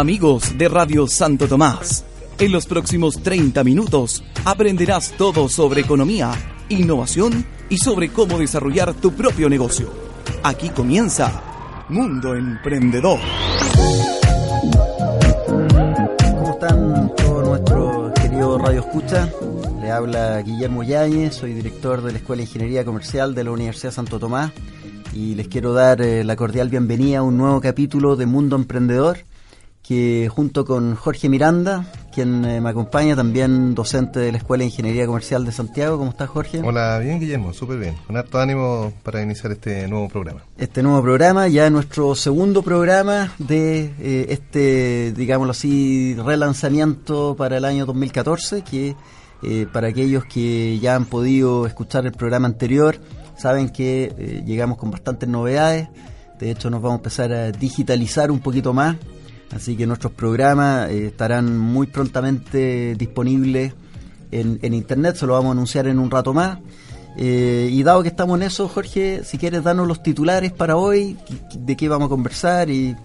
Amigos de Radio Santo Tomás, en los próximos 30 minutos aprenderás todo sobre economía, innovación y sobre cómo desarrollar tu propio negocio. Aquí comienza Mundo Emprendedor. ¿Cómo están todos nuestros queridos Radio Escucha? Le habla Guillermo Yáñez, soy director de la Escuela de Ingeniería Comercial de la Universidad Santo Tomás y les quiero dar eh, la cordial bienvenida a un nuevo capítulo de Mundo Emprendedor que junto con Jorge Miranda, quien eh, me acompaña, también docente de la Escuela de Ingeniería Comercial de Santiago. ¿Cómo estás, Jorge? Hola, bien, Guillermo, súper bien. Con harto ánimo para iniciar este nuevo programa. Este nuevo programa, ya nuestro segundo programa de eh, este, digámoslo así, relanzamiento para el año 2014, que eh, para aquellos que ya han podido escuchar el programa anterior, saben que llegamos con bastantes novedades. De hecho, nos vamos a empezar a digitalizar un poquito más Así que nuestros programas eh, estarán muy prontamente disponibles en, internet, se lo vamos a anunciar en un rato más. Eh, y dado que estamos en eso, Jorge, si quieres darnos los titulares para hoy, de qué vamos a conversar y,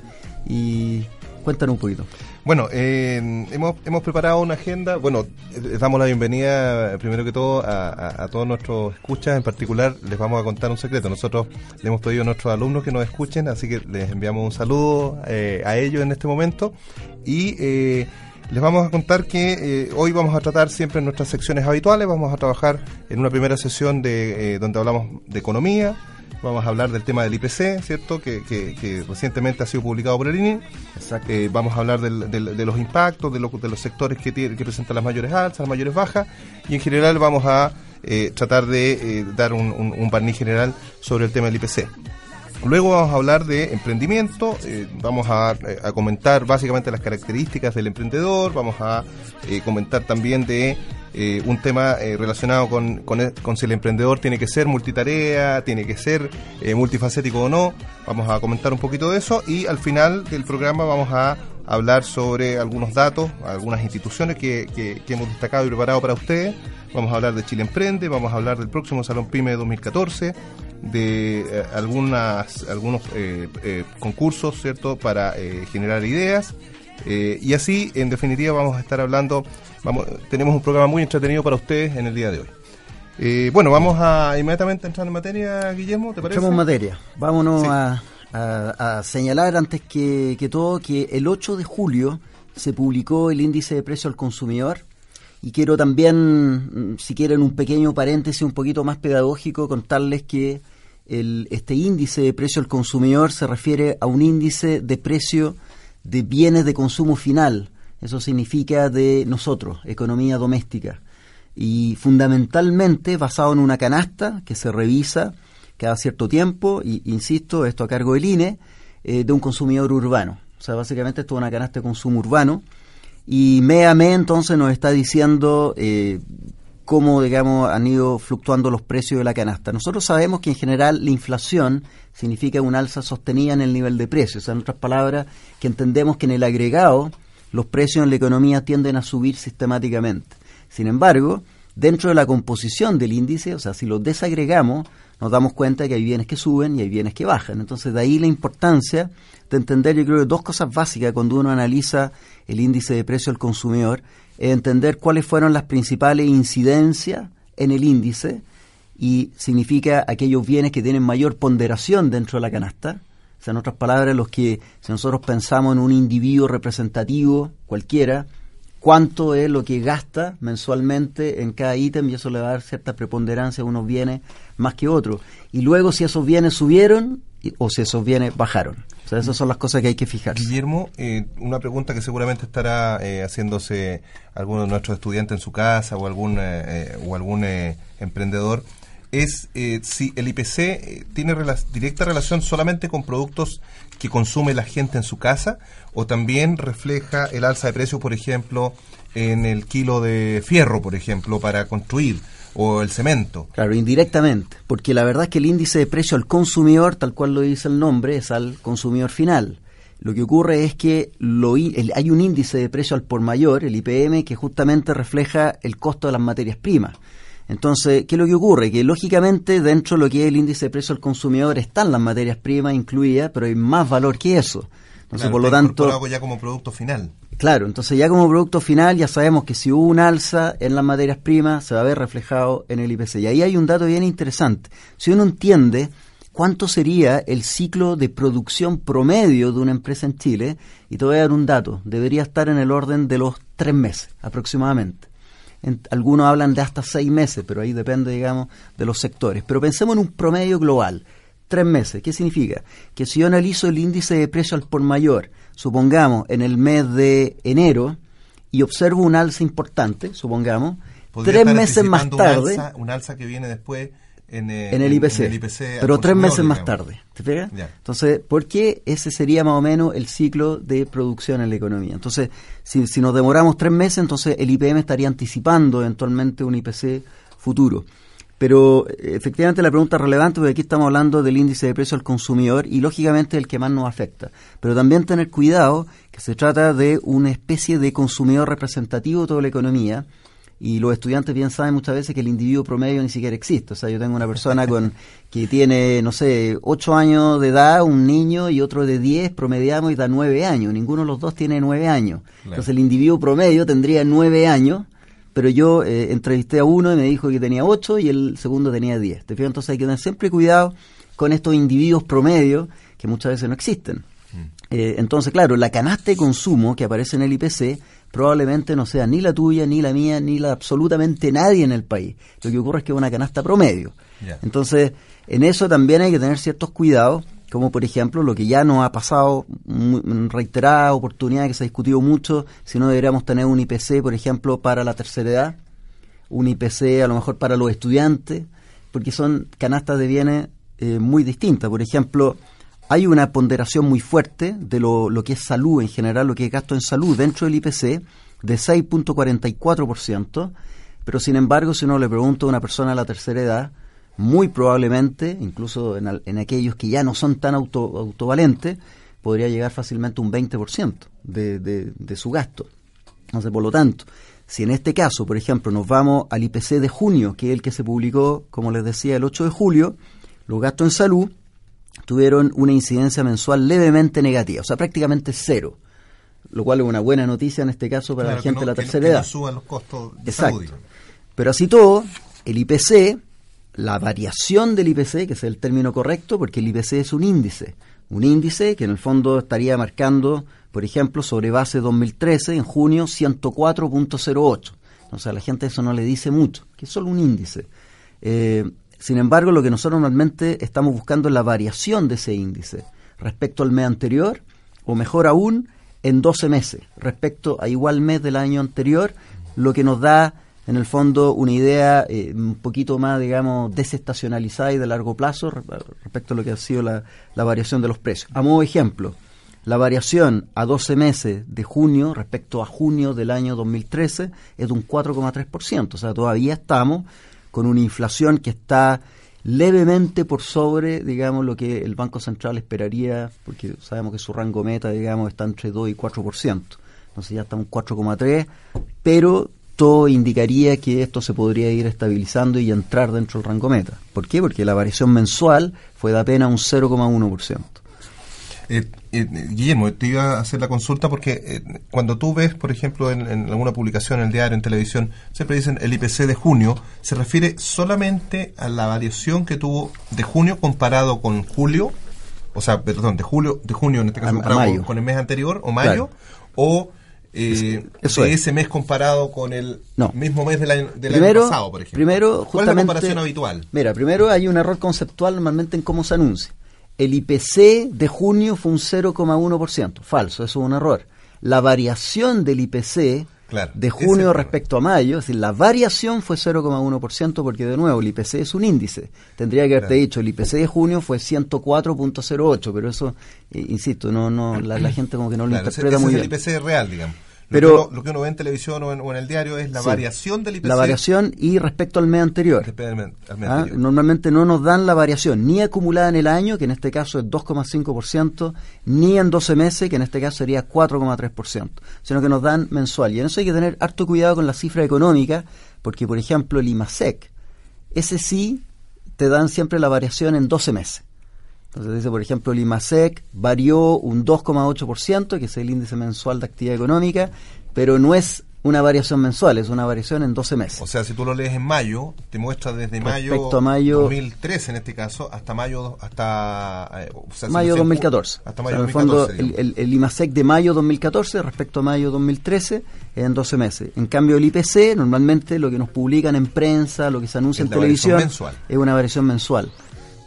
y cuéntanos un poquito. Bueno, eh, hemos, hemos preparado una agenda. Bueno, les damos la bienvenida, primero que todo, a, todos nuestros escuchas. En particular, les vamos a contar un secreto. Nosotros le hemos pedido a nuestros alumnos que nos escuchen, así que les enviamos un saludo eh, a ellos en este momento. Y eh, les vamos a contar que hoy vamos a tratar siempre nuestras secciones habituales. Vamos a trabajar en una primera sesión de donde hablamos de economía Vamos a hablar del tema del IPC, ¿cierto? Que, recientemente ha sido publicado por el INE. Eh, vamos a hablar de los impactos, de, de los sectores que, que presentan las mayores alzas, las mayores bajas. Y en general vamos a eh, tratar de eh, dar un, un, barniz general sobre el tema del IPC. Luego vamos a hablar de emprendimiento, vamos a, comentar básicamente las características del emprendedor, vamos a comentar también de eh, un tema eh, relacionado con, con, si el emprendedor tiene que ser multitarea, tiene que ser eh, multifacético o no. Vamos a comentar un poquito de eso y al final del programa vamos a hablar sobre algunos datos, algunas instituciones que, que, hemos destacado y preparado para ustedes. Vamos a hablar de Chile Emprende, vamos a hablar del próximo Salón PYME de 2014, de algunas, algunos concursos, ¿cierto?, para generar ideas. y así, en definitiva, vamos a estar hablando tenemos un programa muy entretenido para ustedes en el día de hoy. Eh, bueno, vamos a inmediatamente entrar en materia, Guillermo, ¿te parece? Entramos en materia. Vámonos a, señalar antes que, todo que el 8 de julio se publicó el índice de precio al consumidor y quiero también, mm, si quieren, un pequeño paréntesis un poquito más pedagógico, contarles que el, este índice de precio al consumidor se refiere a un índice de precio de bienes de consumo final, eso significa de nosotros, economía doméstica. Y fundamentalmente basado en una canasta que se revisa cada cierto tiempo, y insisto, esto a cargo del INE, eh, de un consumidor urbano. O sea, básicamente esto es una canasta de consumo urbano. Y mes a entonces nos está diciendo eh, cómo, digamos, han ido fluctuando los precios de la canasta. Nosotros sabemos que en general la inflación significa una alza sostenida en el nivel de precios. O sea, en otras palabras, que entendemos que en el agregado los precios en la economía tienden a subir sistemáticamente. Sin embargo, dentro de la composición del índice, o sea, si lo desagregamos, nos damos cuenta que hay bienes que suben y hay bienes que bajan. Entonces, de ahí la importancia de entender, yo creo dos cosas básicas cuando uno analiza el índice de precio al consumidor, es entender cuáles fueron las principales incidencias en el índice y significa aquellos bienes que tienen mayor ponderación dentro de la canasta, en otras palabras, los que, si nosotros pensamos en un individuo representativo cualquiera, cuánto es lo que gasta mensualmente en cada ítem y eso le va a dar cierta preponderancia a unos bienes más que otros. Y luego si esos bienes subieron o si esos bienes bajaron. O sea, esas son las cosas que hay que fijarse. Guillermo, eh, una pregunta que seguramente estará eh, haciéndose alguno de nuestros estudiantes en su casa o algún, eh, o algún emprendedor es eh, si el IPC eh, tiene directa relación solamente con productos que consume la gente en su casa o también refleja el alza de precios, por ejemplo, en el kilo de fierro, por ejemplo, para construir o el cemento. Claro, indirectamente, porque la verdad es que el índice de precio al consumidor, tal cual lo dice el nombre, es al consumidor final. Lo que ocurre es que lo, hay un índice de precio al por mayor, el IPM, que justamente refleja el costo de las materias primas. Entonces, ¿qué es lo que ocurre? Que lógicamente dentro de lo que es el índice de precio al consumidor están las materias primas incluidas, pero hay más valor que eso. Entonces, por lo tanto... ya como producto final. Claro, entonces ya como producto final ya sabemos que si hubo un alza en las materias primas se va a ver reflejado en el IPC. Y ahí hay un dato bien interesante. Si uno entiende cuánto sería el ciclo de producción promedio de una empresa en Chile, y te voy a dar un dato, debería estar en el orden de los tres meses aproximadamente. Algunos hablan de hasta seis meses, pero ahí depende, digamos, de los sectores. Pero pensemos en un promedio global, tres meses. ¿Qué significa? Que si yo analizo el índice de precio al por mayor, supongamos en el mes de enero, y observo un alza importante, supongamos, tres meses más tarde... Un alza, que viene después en, el, IPC, pero tres meses más tarde. ¿Te fijas? Entonces, ¿por qué ese sería más o menos el ciclo de producción en la economía? Entonces, si, si nos demoramos tres meses, entonces el IPM estaría anticipando eventualmente un IPC futuro. Pero efectivamente la pregunta es relevante porque aquí estamos hablando del índice de precio al consumidor y lógicamente el que más nos afecta. Pero también tener cuidado que se trata de una especie de consumidor representativo de toda la economía y los estudiantes bien saben muchas veces que el individuo promedio ni siquiera existe. O sea, yo tengo una persona con que tiene, no sé, 8 años de edad, un niño y otro de 10, promediamos y da 9 años. Ninguno de los dos tiene 9 años. Entonces el individuo promedio tendría 9 años pero yo eh, entrevisté a uno y me dijo que tenía 8 y el segundo tenía 10. ¿Te Entonces hay que tener siempre cuidado con estos individuos promedio que muchas veces no existen. Eh, entonces, claro, la canasta de consumo que aparece en el IPC probablemente no sea ni la tuya, ni la mía, ni la de absolutamente nadie en el país. Lo que ocurre es que es una canasta promedio. Entonces, en eso también hay que tener ciertos cuidados como por ejemplo lo que ya nos ha pasado en reiteradas oportunidades que se ha discutido mucho, si no deberíamos tener un IPC, por ejemplo, para la tercera edad, un IPC a lo mejor para los estudiantes, porque son canastas de bienes eh, muy distintas. Por ejemplo, hay una ponderación muy fuerte de lo, lo que es salud en general, lo que es gasto en salud dentro del IPC, de 6.44%, pero sin embargo, si uno le pregunta a una persona de la tercera edad, muy probablemente, incluso en, aquellos que ya no son tan auto, autovalentes, podría llegar fácilmente un 20% de, de, de su gasto. Entonces, por lo tanto, si en este caso, por ejemplo, nos vamos al IPC de junio, que es el que se publicó, como les decía, el 8 de julio, los gastos en salud tuvieron una incidencia mensual levemente negativa, o sea, prácticamente cero, lo cual es una buena noticia en este caso para la gente de la tercera edad. suban los costos de Exacto. Pero así todo, el IPC la variación del IPC, que es el término correcto, porque el IPC es un índice. Un índice que en el fondo estaría marcando, por ejemplo, sobre base 2013, en junio, 104.08. Entonces a la gente eso no le dice mucho, que es solo un índice. Eh, sin embargo, lo que nosotros normalmente estamos buscando es la variación de ese índice respecto al mes anterior, o mejor aún, en 12 meses, respecto a igual mes del año anterior, lo que nos da en el fondo una idea eh, un poquito más, digamos, desestacionalizada y de largo plazo respecto a lo que ha sido la, variación de los precios. A modo de ejemplo, la variación a 12 meses de junio respecto a junio del año 2013 es de un 4,3%, o sea, todavía estamos con una inflación que está levemente por sobre, digamos, lo que el Banco Central esperaría, porque sabemos que su rango meta, digamos, está entre 2 y 4%. Entonces ya estamos 4,3, pero todo indicaría que esto se podría ir estabilizando y entrar dentro del rango meta. ¿Por qué? Porque la variación mensual fue de apenas un 0,1%. Eh, eh, Guillermo, te iba a hacer la consulta porque eh, cuando tú ves, por ejemplo, en, alguna publicación en el diario, en televisión, siempre dicen el IPC de junio, se refiere solamente a la variación que tuvo de junio comparado con julio, o sea, perdón, de julio, de junio en este caso comparado con, el mes anterior o mayo, o eh, ese mes comparado con el mismo mes del año, pasado, por ejemplo? Primero, ¿Cuál es la comparación habitual? Mira, primero hay un error conceptual normalmente en cómo se anuncia. El IPC de junio fue un 0,1%. Falso, eso es un error. La variación del IPC de junio respecto a mayo, es decir, la variación fue 0,1% porque de nuevo el IPC es un índice. Tendría que haberte dicho, el IPC de junio fue 104.08, pero eso, eh, insisto, no no la, gente como que no lo interpreta muy bien. Es el IPC real, digamos. Pero lo que, uno, ve en televisión o en, el diario es la variación del IPC. La variación y respecto al mes anterior. ¿Ah? Normalmente no nos dan la variación ni acumulada en el año, que en este caso es 2,5%, ni en 12 meses, que en este caso sería 4,3%, sino que nos dan mensual. Y en eso hay que tener harto cuidado con la cifra económica, porque por ejemplo el IMASEC, ese sí te dan siempre la variación en 12 meses. Entonces dice, por ejemplo, el IMASEC varió un 2,8%, que es el índice mensual de actividad económica, pero no es una variación mensual, es una variación en 12 meses. O sea, si tú lo lees en mayo, te muestra desde mayo, a mayo 2013 en este caso hasta mayo hasta eh, mayo 2014. Hasta mayo en el fondo el, el, IMASEC de mayo 2014 respecto a mayo 2013 en 12 meses. En cambio el IPC normalmente lo que nos publican en prensa, lo que se anuncia en televisión es una variación mensual.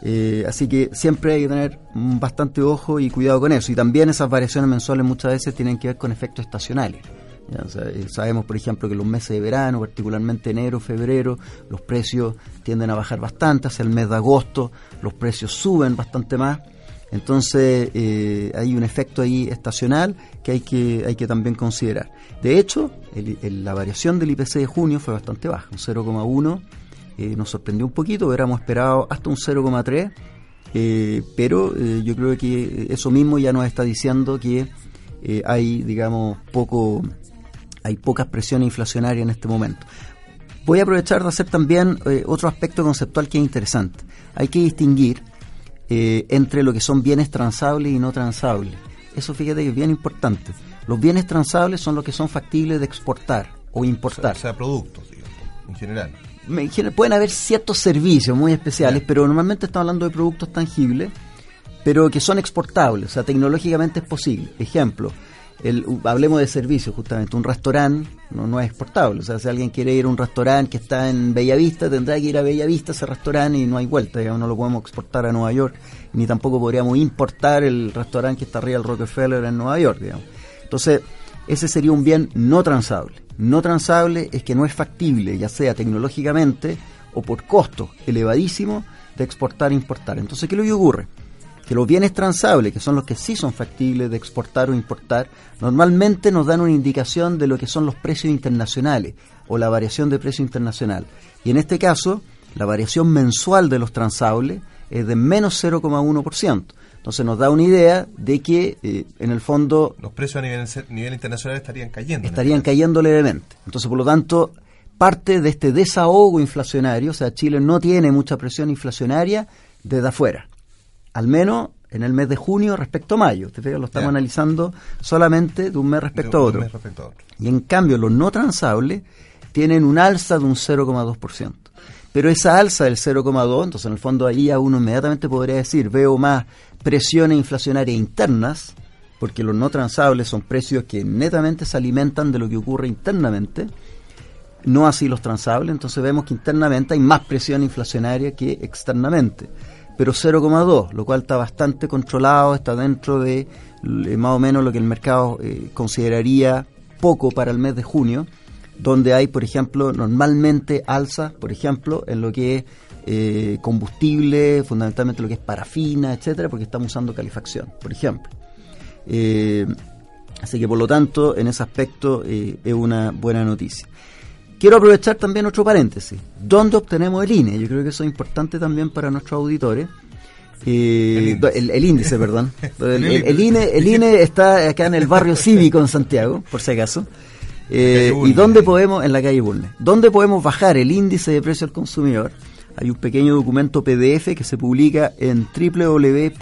Eh, así que siempre hay que tener bastante ojo y cuidado con eso. Y también esas variaciones mensuales muchas veces tienen que ver con efectos estacionales. Eh, sabemos, por ejemplo, que los meses de verano, particularmente enero, febrero, los precios tienden a bajar bastante. Hacia el mes de agosto los precios suben bastante más. Entonces eh, hay un efecto ahí estacional que hay que, hay que también considerar. De hecho, la variación del IPC de junio fue bastante baja, un 0,1. Eh, nos sorprendió un poquito, hubiéramos esperado hasta un 0,3. pero yo creo que eso mismo ya nos está diciendo que hay, digamos, poco hay pocas presiones inflacionarias en este momento. Voy a aprovechar de hacer también eh, otro aspecto conceptual que es interesante. Hay que distinguir eh, entre lo que son bienes transables y no transables. Eso fíjate que es bien importante. Los bienes transables son los que son factibles de exportar o importar. O sea, productos, digamos, en general. Pueden haber ciertos servicios muy especiales, pero normalmente estamos hablando de productos tangibles, pero que son exportables, o sea, tecnológicamente es posible. Ejemplo, hablemos de servicios justamente, un restaurante no, no es exportable, o sea, si alguien quiere ir a un restaurante que está en Bellavista, tendrá que ir a Bellavista ese restaurante y no hay vuelta, digamos, no lo podemos exportar a Nueva York, ni tampoco podríamos importar el restaurante que está arriba del Rockefeller en Nueva York, digamos. Entonces, ese sería un bien no transable. No transable es que no es factible, ya sea tecnológicamente o por costo elevadísimo, de exportar e importar. Entonces, ¿qué es lo que ocurre? que los bienes transables, que son los que sí son factibles de exportar o importar, normalmente nos dan una indicación de lo que son los precios internacionales o la variación de precio internacional. Y en este caso, la variación mensual de los transables es de menos 0,1%. Entonces nos da una idea de que, eh, en el fondo... Los precios a nivel, nivel internacional estarían cayendo. Estarían cayendo levemente. Entonces, por lo tanto, parte de este desahogo inflacionario, o sea, Chile no tiene mucha presión inflacionaria desde afuera al menos en el mes de junio respecto a mayo. Te lo estamos analizando solamente de un mes respecto, a otro. Y en cambio, los no transables tienen un alza de un 0,2%. Pero esa alza del 0,2, entonces en el fondo ahí a uno inmediatamente podría decir, veo más presiones inflacionarias internas, porque los no transables son precios que netamente se alimentan de lo que ocurre internamente, no así los transables, entonces vemos que internamente hay más presión inflacionaria que externamente. Pero 0,2, lo cual está bastante controlado, está dentro de eh, más o menos lo que el mercado eh, consideraría poco para el mes de junio, donde hay, por ejemplo, normalmente alza, por ejemplo, en lo que es eh, combustible, fundamentalmente lo que es parafina, etcétera, porque estamos usando calefacción, por ejemplo. así que, por lo tanto, en ese aspecto es una buena noticia. Quiero aprovechar también otro paréntesis. ¿Dónde obtenemos el INE? Yo creo que eso es importante también para nuestros auditores. Eh, el, índice. perdón. El, INE, el INE está acá en el barrio cívico en Santiago, por si acaso. Eh, ¿Y dónde podemos, en la calle Bulnes, dónde podemos bajar el índice de precio al consumidor? Hay un pequeño documento PDF que se publica en www.ine.cl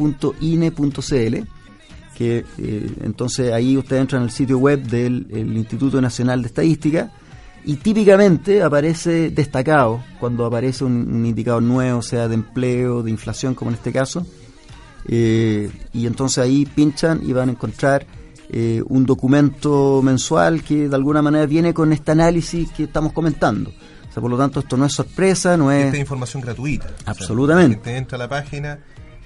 que eh, entonces ahí usted entra en el sitio web del Instituto Nacional de Estadística y típicamente aparece destacado cuando aparece un, indicador nuevo, sea de empleo, de inflación, como en este caso. Eh, y entonces ahí pinchan y van a encontrar eh, un documento mensual que de alguna manera viene con este análisis que estamos comentando. O sea, por lo tanto, esto no es sorpresa, no es... Esta información gratuita. Absolutamente. te entra a la página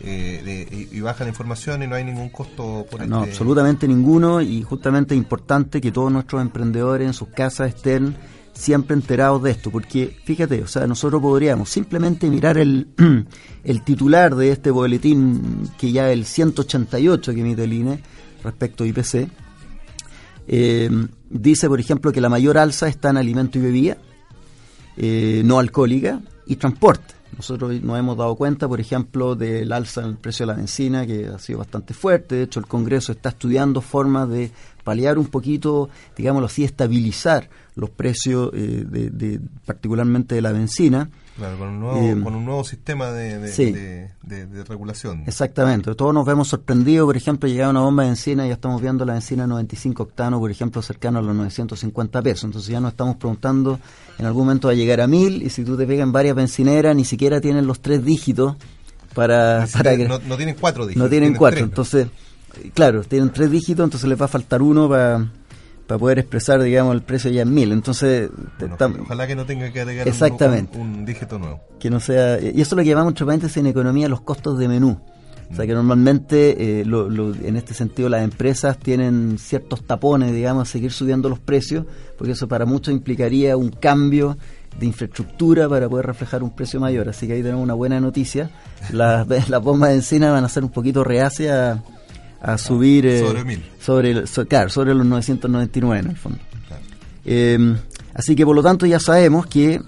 eh, y, baja la información y no hay ningún costo por No, absolutamente ninguno y justamente es importante que todos nuestros emprendedores en sus casas estén siempre enterados de esto, porque fíjate, o sea, nosotros podríamos simplemente mirar el, el titular de este boletín que ya es el 188 que emite el INE respecto a IPC. Eh, dice, por ejemplo, que la mayor alza está en alimento y bebida, eh, no alcohólica y transporte. Nosotros nos hemos dado cuenta, por ejemplo, del alza en el precio de la benzina, que ha sido bastante fuerte. De hecho, el Congreso está estudiando formas de paliar un poquito, digámoslo así, estabilizar los precios, eh, de, particularmente de la benzina. Claro, con un nuevo, con un nuevo sistema de, de, regulación. Exactamente. Todos nos vemos sorprendidos, por ejemplo, llega una bomba de encina y ya estamos viendo la encina 95 octano, por ejemplo, cercano a los 950 pesos. Entonces ya nos estamos preguntando, en algún momento va a llegar a mil y si tú te pegas en varias bencineras, ni siquiera tienen los tres dígitos para... no, tienen cuatro dígitos. No tienen, cuatro. Entonces, claro, tienen tres dígitos, entonces les va a faltar uno para para poder expresar, digamos, el precio ya en mil. Entonces, ojalá que no tenga que agregar exactamente, un, dígito nuevo. Que no sea, y eso es lo que llamamos muchas veces en economía los costos de menú. O sea que normalmente, eh, en este sentido, las empresas tienen ciertos tapones, digamos, a seguir subiendo los precios, porque eso para muchos implicaría un cambio de infraestructura para poder reflejar un precio mayor. Así que ahí tenemos una buena noticia. Las, las bombas de encina van a ser un poquito reacias a subir eh, sobre mil. Sobre, claro, sobre los 999 en el fondo. Em, así que por lo tanto ya sabemos que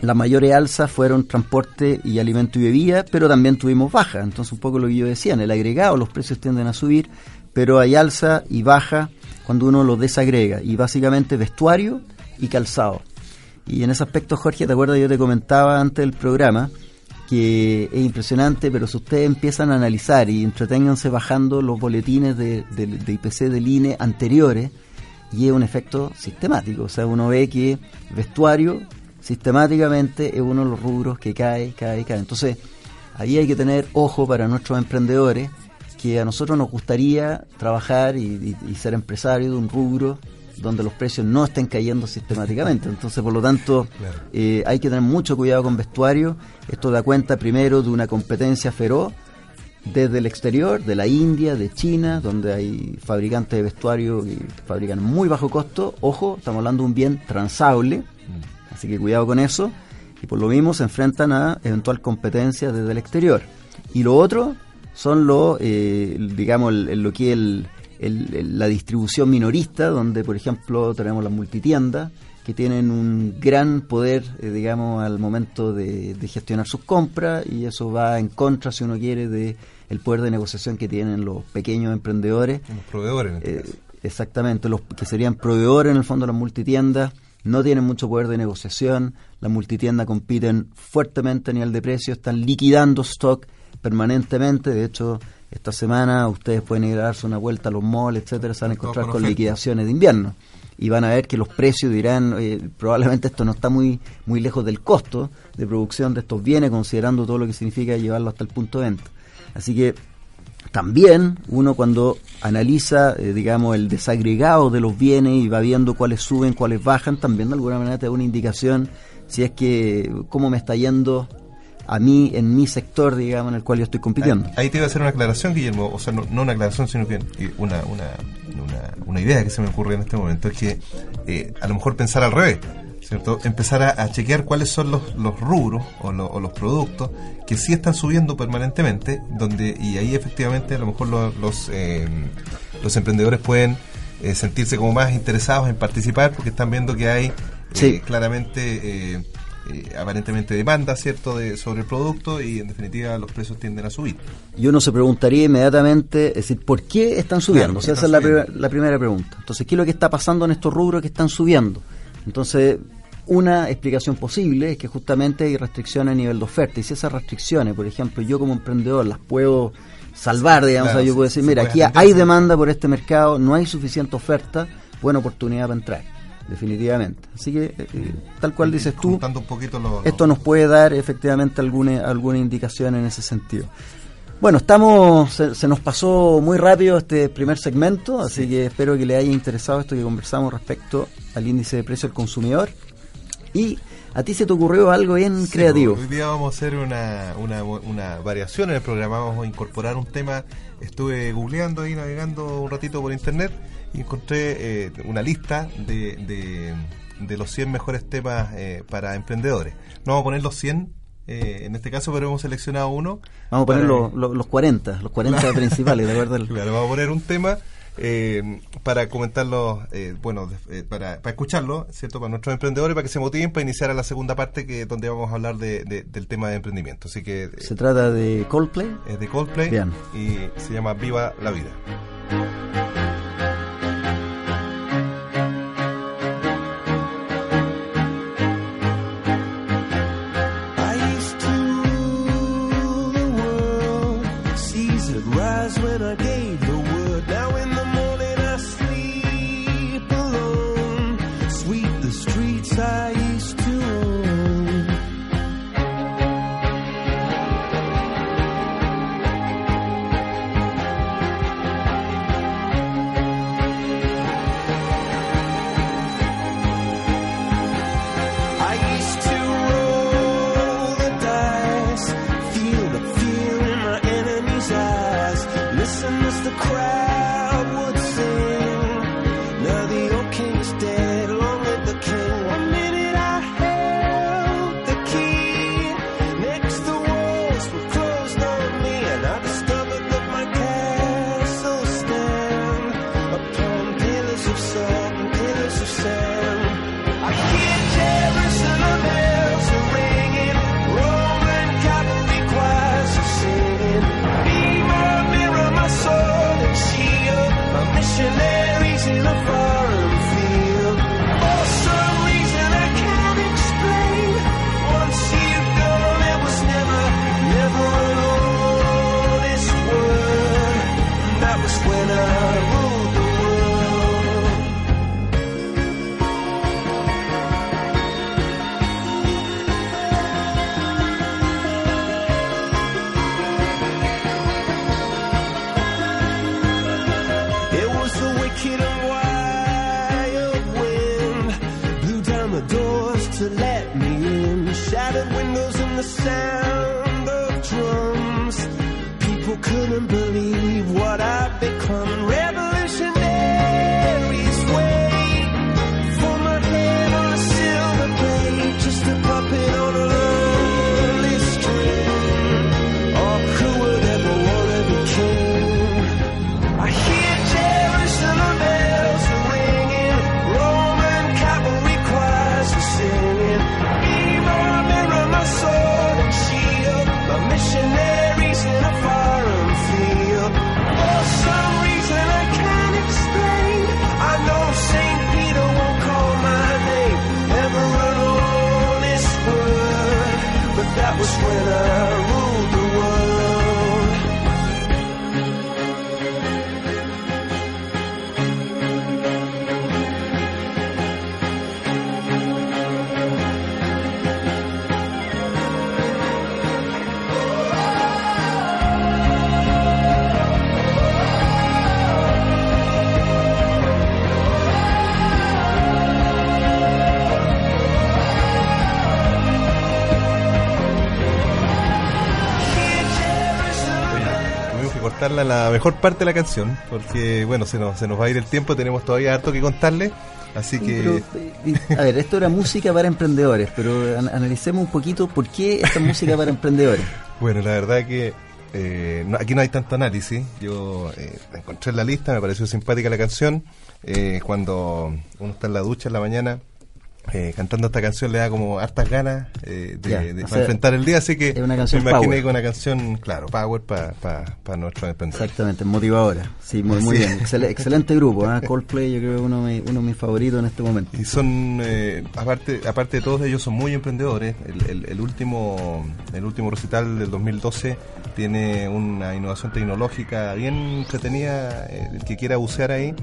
las mayores alzas fueron transporte y alimento y bebida, pero también tuvimos baja. Entonces un poco lo que yo decía, en el agregado los precios tienden a subir, pero hay alza y baja cuando uno los desagrega. Y básicamente vestuario y calzado. Y en ese aspecto, Jorge, ¿te acuerdas? Yo te comentaba antes del programa que es impresionante, pero si ustedes empiezan a analizar y entreténganse bajando los boletines de, IPC del INE anteriores, y es un efecto sistemático. O sea, uno ve que vestuario sistemáticamente es uno de los rubros que cae, cae, cae. Entonces, ahí hay que tener ojo para nuestros emprendedores, que a nosotros nos gustaría trabajar y ser empresarios de un rubro donde los precios no estén cayendo sistemáticamente. Entonces, por lo tanto, eh, hay que tener mucho cuidado con vestuario. Esto da cuenta primero de una competencia feroz desde el exterior, de la India, de China, donde hay fabricantes de vestuario que fabrican muy bajo costo. Ojo, estamos hablando de un bien transable, así que cuidado con eso. Y por lo mismo se enfrentan a eventual competencia desde el exterior. Y lo otro son los, eh, digamos, lo que el, la distribución minorista, donde por ejemplo tenemos las multitiendas, que tienen un gran poder, eh, digamos, al momento de, gestionar sus compras y eso va en contra, si uno quiere, de el poder de negociación que tienen los pequeños emprendedores. Los proveedores, en este eh, Exactamente, los que serían proveedores en el fondo de las multitiendas, no tienen mucho poder de negociación, las multitiendas compiten fuertemente a nivel de precio, están liquidando stock permanentemente, de hecho esta semana ustedes pueden ir a darse una vuelta a los malls, etcétera, se van a encontrar con liquidaciones de invierno y van a ver que los precios dirán, probablemente esto no está muy muy lejos del costo de producción de estos bienes, considerando todo lo que significa llevarlo hasta el punto de venta. Así que también uno cuando analiza, eh, digamos, el desagregado de los bienes y va viendo cuáles suben, cuáles bajan, también de alguna manera te da una indicación si es que cómo me está yendo a mí, en mi sector, digamos, en el cual yo estoy compitiendo. Ahí, te iba a hacer una aclaración, Guillermo, o sea, no, una aclaración, sino que una, una, una, idea que se me ocurre en este momento, es que eh, a lo mejor pensar al revés, ¿cierto? Empezar a, chequear cuáles son los, los rubros o, los productos que sí están subiendo permanentemente, donde y ahí efectivamente a lo mejor los, los, eh, los emprendedores pueden eh, sentirse como más interesados en participar porque están viendo que hay claramente eh, aparentemente demanda cierto de, sobre el producto y en definitiva los precios tienden a subir. Y uno se preguntaría inmediatamente, es decir, ¿por qué están subiendo? esa es la, la, primera pregunta. Entonces, ¿qué es lo que está pasando en estos rubros que están subiendo? Entonces, una explicación posible es que justamente hay restricciones a nivel de oferta y si esas restricciones, por ejemplo, yo como emprendedor las puedo salvar, digamos, yo puedo decir, mira, aquí hay demanda por este mercado, no hay suficiente oferta, buena oportunidad para entrar definitivamente. Así que, eh, tal cual dices tú, esto nos puede dar efectivamente alguna, alguna indicación en ese sentido. Bueno, estamos, se, nos pasó muy rápido este primer segmento, así que espero que le haya interesado esto que conversamos respecto al índice de precio del consumidor. Y a ti se te ocurrió algo bien creativo. Hoy día vamos a hacer una, una, una variación en el programa, vamos a incorporar un tema, estuve googleando y navegando un ratito por internet y encontré eh, una lista de, de, los 100 mejores temas eh, para emprendedores. No vamos a poner los 100 eh, en este caso, pero hemos seleccionado uno. Vamos a poner los 40, los 40 principales, de verdad. Claro, vamos a poner un tema para comentarlo, bueno, para, para escucharlo, ¿cierto? Para nuestros emprendedores, para que se motiven para iniciar a la segunda parte que donde vamos a hablar de, del tema de emprendimiento. Así que... ¿Se trata de Coldplay? Es de Coldplay y se llama Viva la Vida. The sound Cortarla la mejor parte de la canción, porque bueno, se nos, se nos va a ir el tiempo, tenemos todavía harto que contarle, así que... Pero, a ver, esto era música para emprendedores, pero an- analicemos un poquito por qué esta música para emprendedores. Bueno, la verdad que eh, no- aquí no hay tanto análisis. Yo eh, encontré en la lista, me pareció simpática la canción. Eh, cuando uno está en la ducha en la mañana eh, cantando esta canción le da como hartas ganas eh, de, Ya, de- o sea, enfrentar el día, así que es una canción me imaginé con una canción, claro, power para nuestros emprendedores. Exactamente, motivadora. Sí, muy, muy Sí. bien. Excel- excelente grupo. ¿eh? Coldplay, yo creo que uno de, uno de mis favoritos en este momento. Y son, eh, aparte, aparte de todos ellos, son muy emprendedores. El, el- el último, el último recital del 2012 tiene una innovación tecnológica bien entretenida. eh, el que quiera bucear ahí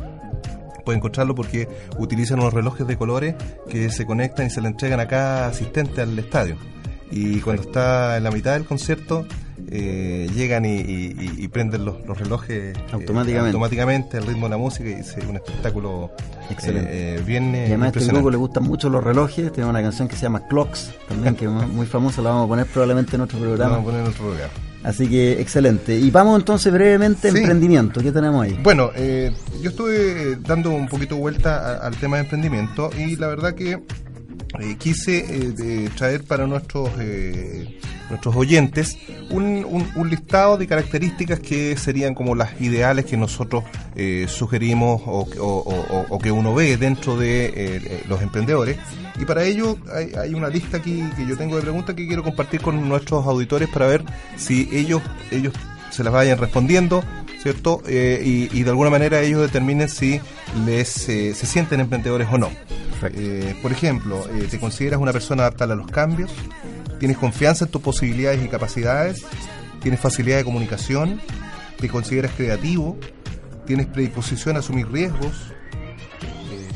puede encontrarlo porque utilizan unos relojes de colores que se conectan y se le entregan a cada asistente al estadio. Y cuando está en la mitad del concierto, eh, llegan y, y- y- y prenden los, los relojes eh, Automáticamente. automáticamente al ritmo de la música y es un espectáculo Excelente. eh, bien Y además a este grupo le gustan mucho los relojes. Tiene una canción que se llama Clocks, también que es muy famosa. La vamos a poner probablemente en otro programa. vamos a poner en otro lugar. Así que excelente. Y vamos entonces brevemente a Sí. emprendimiento. ¿Qué tenemos ahí? Bueno, eh, yo estuve dando un poquito vuelta a- al tema de emprendimiento y la verdad que eh, quise eh, de traer para nuestros eh, nuestros oyentes un, un- un listado de características que serían como las ideales que nosotros eh, sugerimos o, o- o- o que uno ve dentro de los emprendedores. Y para ello hay, hay una lista aquí que yo tengo de preguntas que quiero compartir con nuestros auditores para ver si ellos, ellos se las vayan respondiendo, ¿cierto? Eh, y, y de alguna manera ellos determinen si les eh, se sienten emprendedores o no. Eh, por ejemplo, ¿te consideras una persona adaptada a los cambios? ¿Tienes confianza en tus posibilidades y capacidades? ¿Tienes facilidad de comunicación? te consideras creativo, tienes predisposición a asumir riesgos,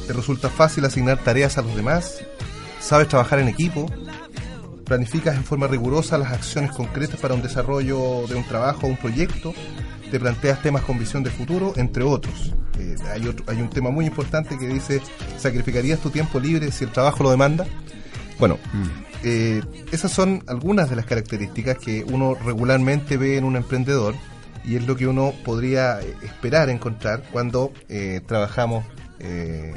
te resulta fácil asignar tareas a los demás, sabes trabajar en equipo, planificas en forma rigurosa las acciones concretas para un desarrollo de un trabajo o un proyecto, te planteas temas con visión de futuro, entre otros. Eh, hay, otro- hay un tema muy importante que dice, ¿sacrificarías tu tiempo libre si el trabajo lo demanda? Bueno, eh, esas son algunas de las características que uno regularmente ve en un emprendedor y es lo que uno podría eh, esperar encontrar cuando eh, trabajamos eh,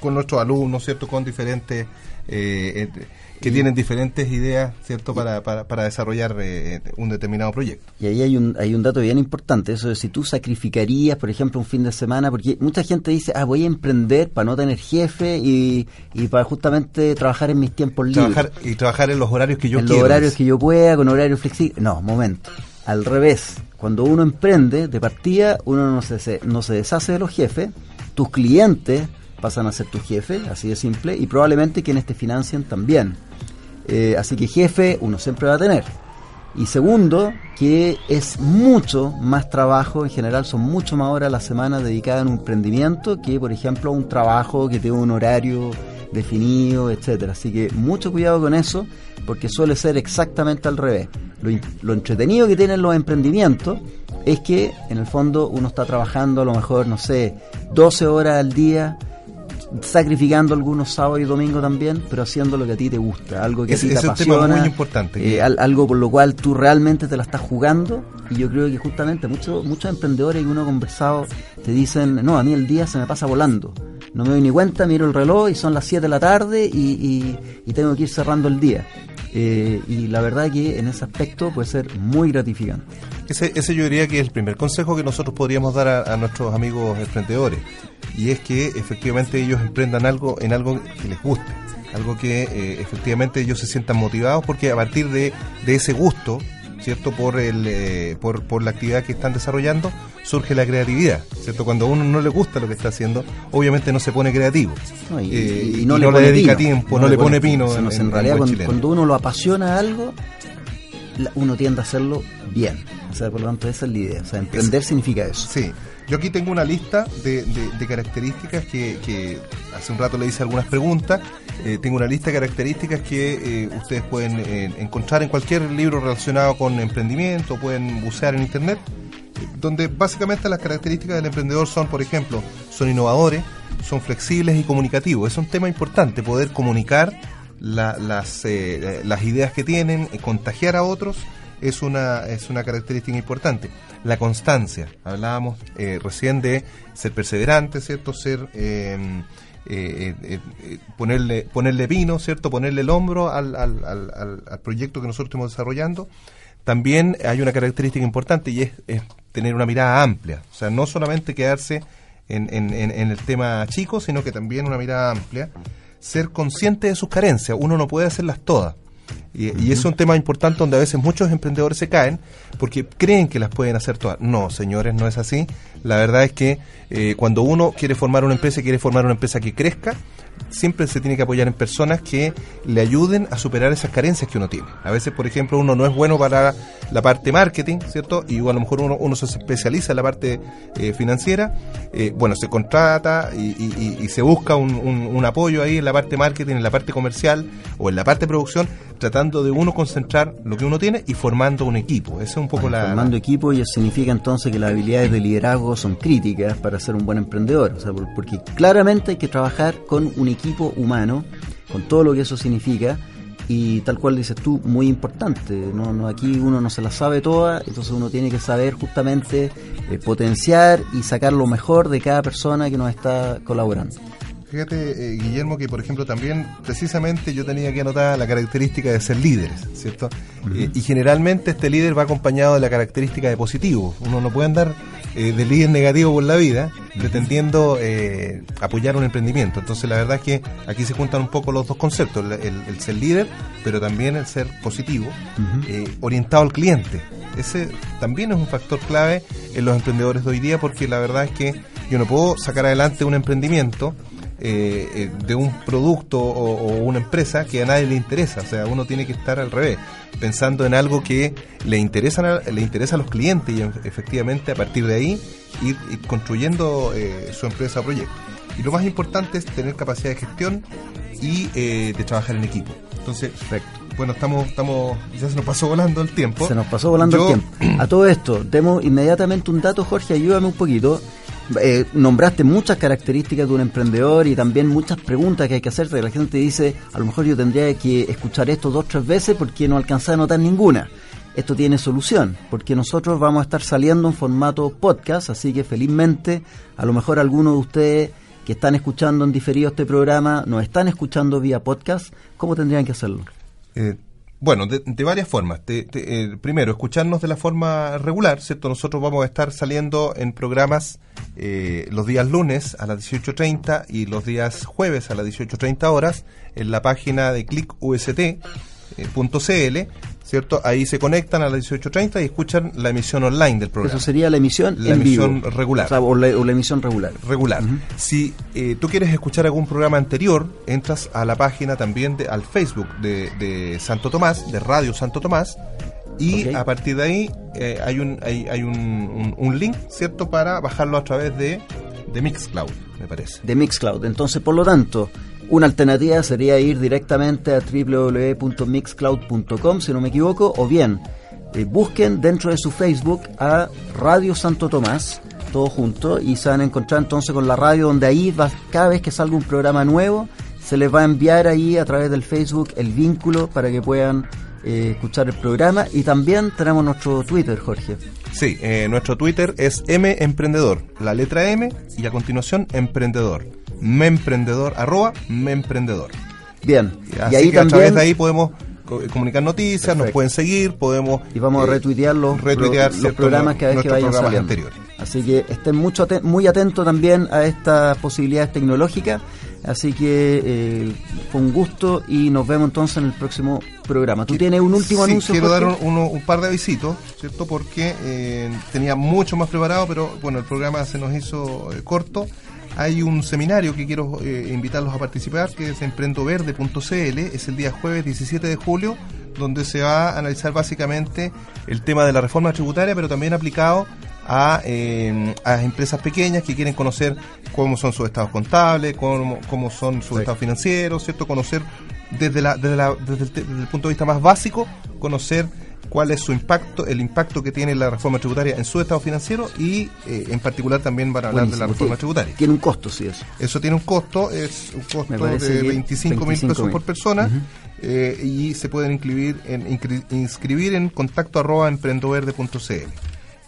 con nuestros alumnos, ¿cierto? Con diferentes, eh, eh, que tienen diferentes ideas, ¿cierto? Para, para, para desarrollar eh, un determinado proyecto. Y ahí hay un, hay un dato bien importante, eso de si tú sacrificarías, por ejemplo, un fin de semana, porque mucha gente dice, ah, voy a emprender para no tener jefe y, y para justamente trabajar en mis tiempos libres. Trabajar, y trabajar en los horarios que yo en quiero. los horarios que yo pueda, con horarios flexibles. No, momento. Al revés. Cuando uno emprende, de partida, uno no se- no se deshace de los jefes, tus clientes pasan a ser tus jefes, así de simple, y probablemente quienes te financian también. Eh, así que jefe uno siempre va a tener. Y segundo, que es mucho más trabajo, en general son mucho más horas a la semana dedicadas a un emprendimiento que, por ejemplo, un trabajo que tiene un horario definido, etcétera. Así que mucho cuidado con eso, porque suele ser exactamente al revés. Lo, lo entretenido que tienen los emprendimientos es que, en el fondo, uno está trabajando a lo mejor, no sé, 12 horas al día, sacrificando algunos sábados y domingos también, pero haciendo lo que a ti te gusta, algo que Ese- a ti te ese es un tema apasiona, muy importante, eh, al- algo por lo cual tú realmente te la estás jugando y yo creo que justamente muchos muchos emprendedores que uno ha conversado te dicen, no, a mí el día se me pasa volando, no me doy ni cuenta, miro el reloj y son las 7 de la tarde y, y- y tengo que ir cerrando el día. Eh, y la verdad que en ese aspecto puede ser muy gratificante. Ese, ese yo diría que es el primer consejo que nosotros podríamos dar a, nuestros amigos emprendedores. Y es que efectivamente ellos emprendan algo en algo que les guste. Algo que eh, efectivamente ellos se sientan motivados porque a partir de, de ese gusto, ¿cierto? Por, el, eh, por, por la actividad que están desarrollando, surge la creatividad, ¿cierto? Cuando a uno no le gusta lo que está haciendo, obviamente no se pone creativo. No, y, Eh, y y no, no le, dedica pino. tiempo, no le pone pino en- realidad cuando, uno lo apasiona a algo, uno tiende a hacerlo bien. O sea, por lo tanto, esa es la idea. O sea, emprender significa eso. Sí, yo aquí tengo una lista de, características que, hace un rato le hice algunas preguntas. Eh, tengo una lista de características que eh, ustedes pueden eh, encontrar en cualquier libro relacionado con emprendimiento, pueden bucear en internet, donde básicamente las características del emprendedor son, por ejemplo, son innovadores, son flexibles y comunicativos. Es un tema importante poder comunicar la- las, las ideas que tienen, contagiar a otros es una, es una característica importante. La constancia, hablábamos eh, recién de ser perseverante, ¿cierto? Ser, eh, eh, eh, eh, ponerle, ponerle vino, ¿cierto? Ponerle el hombro al, al, al, al- proyecto que nosotros estamos desarrollando. También hay una característica importante y es, es tener una mirada amplia, o sea, no solamente quedarse en- en el tema chico, sino que también una mirada amplia, ser consciente de sus carencias, uno no puede hacerlas todas. Y, y es un tema importante donde a veces muchos emprendedores se caen porque creen que las pueden hacer todas. No, señores, no es así. La verdad es que eh, cuando uno quiere formar una empresa y quiere formar una empresa que crezca, siempre se tiene que apoyar en personas que le ayuden a superar esas carencias que uno tiene. A veces, por ejemplo, uno no es bueno para la parte marketing, ¿cierto? Y a lo mejor uno, uno se especializa en la parte eh, financiera. Eh, bueno, se contrata y, y- y- y se busca un, un- un apoyo ahí en la parte marketing, en la parte comercial o en la parte de producción, tratando de uno concentrar lo que uno tiene y formando un equipo. Esa es un poco la... Formando equipo y eso significa entonces que las habilidades de liderazgo son críticas para ser un buen emprendedor. O sea, por- porque claramente hay que trabajar con un equipo humano, con todo lo que eso significa. Y tal cual dices tú, muy importante. No, no, aquí uno no se la sabe toda, entonces uno tiene que saber justamente eh, potenciar y sacar lo mejor de cada persona que nos está colaborando. Fíjate, eh, Guillermo, que por ejemplo también precisamente yo tenía que anotar la característica de ser líderes, ¿cierto? Eh, y generalmente este líder va acompañado de la característica de positivo. Uno no puede andar eh, de líder negativo por la vida pretendiendo eh, apoyar un emprendimiento. Entonces la verdad es que aquí se juntan un poco los dos conceptos, el, el- el ser líder, pero también el ser positivo, orientado al cliente. Ese también es un factor clave en los emprendedores de hoy día porque la verdad es que yo no puedo sacar adelante un emprendimiento eh, eh, de un producto o, o una empresa que a nadie le interesa. O sea, uno tiene que estar al revés, pensando en algo que le interesa, a- le interesa a los clientes y en- efectivamente a partir de ahí ir, ir construyendo eh, su empresa o proyecto. Y lo más importante es tener capacidad de gestión y eh, de trabajar en equipo. Entonces, bueno, estamos, estamos, ya se nos pasó volando el tiempo. Se nos pasó volando Yo- el tiempo. A todo esto, demos inmediatamente un dato, Jorge, ayúdame un poquito. Eh, nombraste muchas características de un emprendedor y también muchas preguntas que hay que hacerte. La gente dice, a lo mejor yo tendría que escuchar esto dos o tres veces porque no alcancé a notar ninguna. Esto tiene solución, porque nosotros vamos a estar saliendo en formato podcast, así que felizmente, a lo mejor algunos de ustedes que están escuchando en diferido este programa, nos están escuchando vía podcast, ¿cómo tendrían que hacerlo? Eh, bueno, de, de varias formas. Eh, primero, escucharnos de la forma regular, ¿cierto? Nosotros vamos a estar saliendo en programas eh, los días lunes a las 18.30 y los días jueves a las 18.30 horas en la página de clickust.cl, ¿cierto? Ahí se conectan a las 18.30 y escuchan la emisión online del programa. Eso sería la emisión La en emisión vivo. regular. O, sea, o la, o la emisión regular. regular. Si eh, tú quieres escuchar algún programa anterior, entras a la página también, de, al Facebook de, de Santo Tomás, de Radio Santo Tomás, y a partir de ahí eh, hay, un, hay, hay un, un- un link, ¿cierto?, para bajarlo a través de, de Mixcloud, me parece. de Mixcloud. Entonces, por lo tanto, una alternativa sería ir directamente a www.mixcloud.com, si no me equivoco, o bien eh, busquen dentro de su Facebook a Radio Santo Tomás, todo junto, y se van a encontrar entonces con la radio donde ahí va, cada vez que salga un programa nuevo, se les va a enviar ahí a través del Facebook el vínculo para que puedan eh, escuchar el programa. Y también tenemos nuestro Twitter, Jorge. Sí, eh, nuestro Twitter es M Emprendedor, la letra M y a continuación Emprendedor. Memprendedor, arroba Memprendedor. Bien, Así y ahí que a través también... de ahí podemos co- comunicar noticias, nos pueden seguir, podemos... y vamos a eh, retuitear los, retuitear, los- programas cada vez que nuestros vayan programas saliendo. anteriores. Así que estén mucho muy atentos también a estas posibilidades tecnológicas. Así que eh, fue un gusto y nos vemos entonces en el próximo programa. ¿Tú tienes un último Sí, anuncio? Quiero Jorge? dar un, uno- un par de avisitos, ¿cierto? Porque eh, tenía mucho más preparado, pero bueno, el programa se nos hizo eh, corto. Hay un seminario que quiero eh, invitarlos a participar, que es emprendoverde.cl, es el día jueves 17 de julio, donde se va a analizar básicamente el tema de la reforma tributaria, pero también aplicado a, eh, a empresas pequeñas que quieren conocer cómo son sus estados contables, cómo, cómo son sus estados financieros, ¿cierto? Conocer desde, la, desde, la- desde el, te- desde el punto de vista más básico, conocer cuál es su impacto, el impacto que tiene la reforma tributaria en su estado financiero y eh, en particular también van a hablar de la reforma tiene- tributaria. Tiene un costo, sí, eso. Eso tiene un costo, es un costo de que 25 mil 25.000. pesos por persona eh, y se pueden inscribir en, inscri- inscribir en contacto arroba emprendoverde.cl.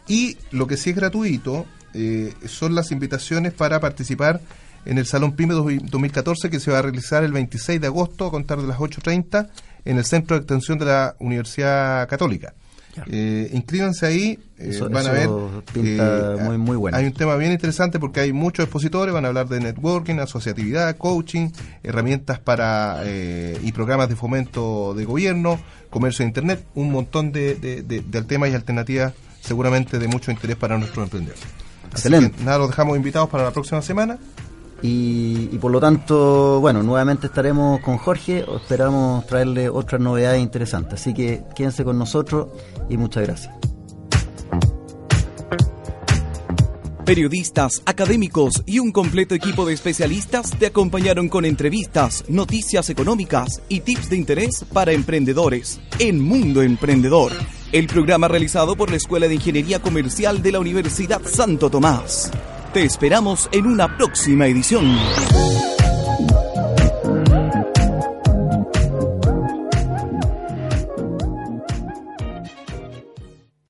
Y lo que sí es gratuito eh, son las invitaciones para participar en el Salón PYME 2014 que se va a realizar el 26 de agosto a contar de las 8.30 en el Centro de Extensión de la Universidad Católica. Eh, inscríbanse ahí, eh, Eso- van a ver. pinta muy- muy bueno. Hay un tema bien interesante porque hay muchos expositores, van a hablar de networking, asociatividad, coaching, herramientas para eh, y programas de fomento de gobierno, comercio de internet, un montón de, de, de- de temas y alternativas seguramente de mucho interés para nuestros emprendedores. Excelente. nada, los dejamos invitados para la próxima semana. Y, por lo tanto, bueno, nuevamente estaremos con Jorge. Esperamos traerle otras novedades interesantes. Así que quédense con nosotros y muchas gracias. Periodistas, académicos y un completo equipo de especialistas te acompañaron con entrevistas, noticias económicas y tips de interés para emprendedores en Mundo Emprendedor, el programa realizado por la Escuela de Ingeniería Comercial de la Universidad Santo Tomás. Te esperamos en una próxima edición.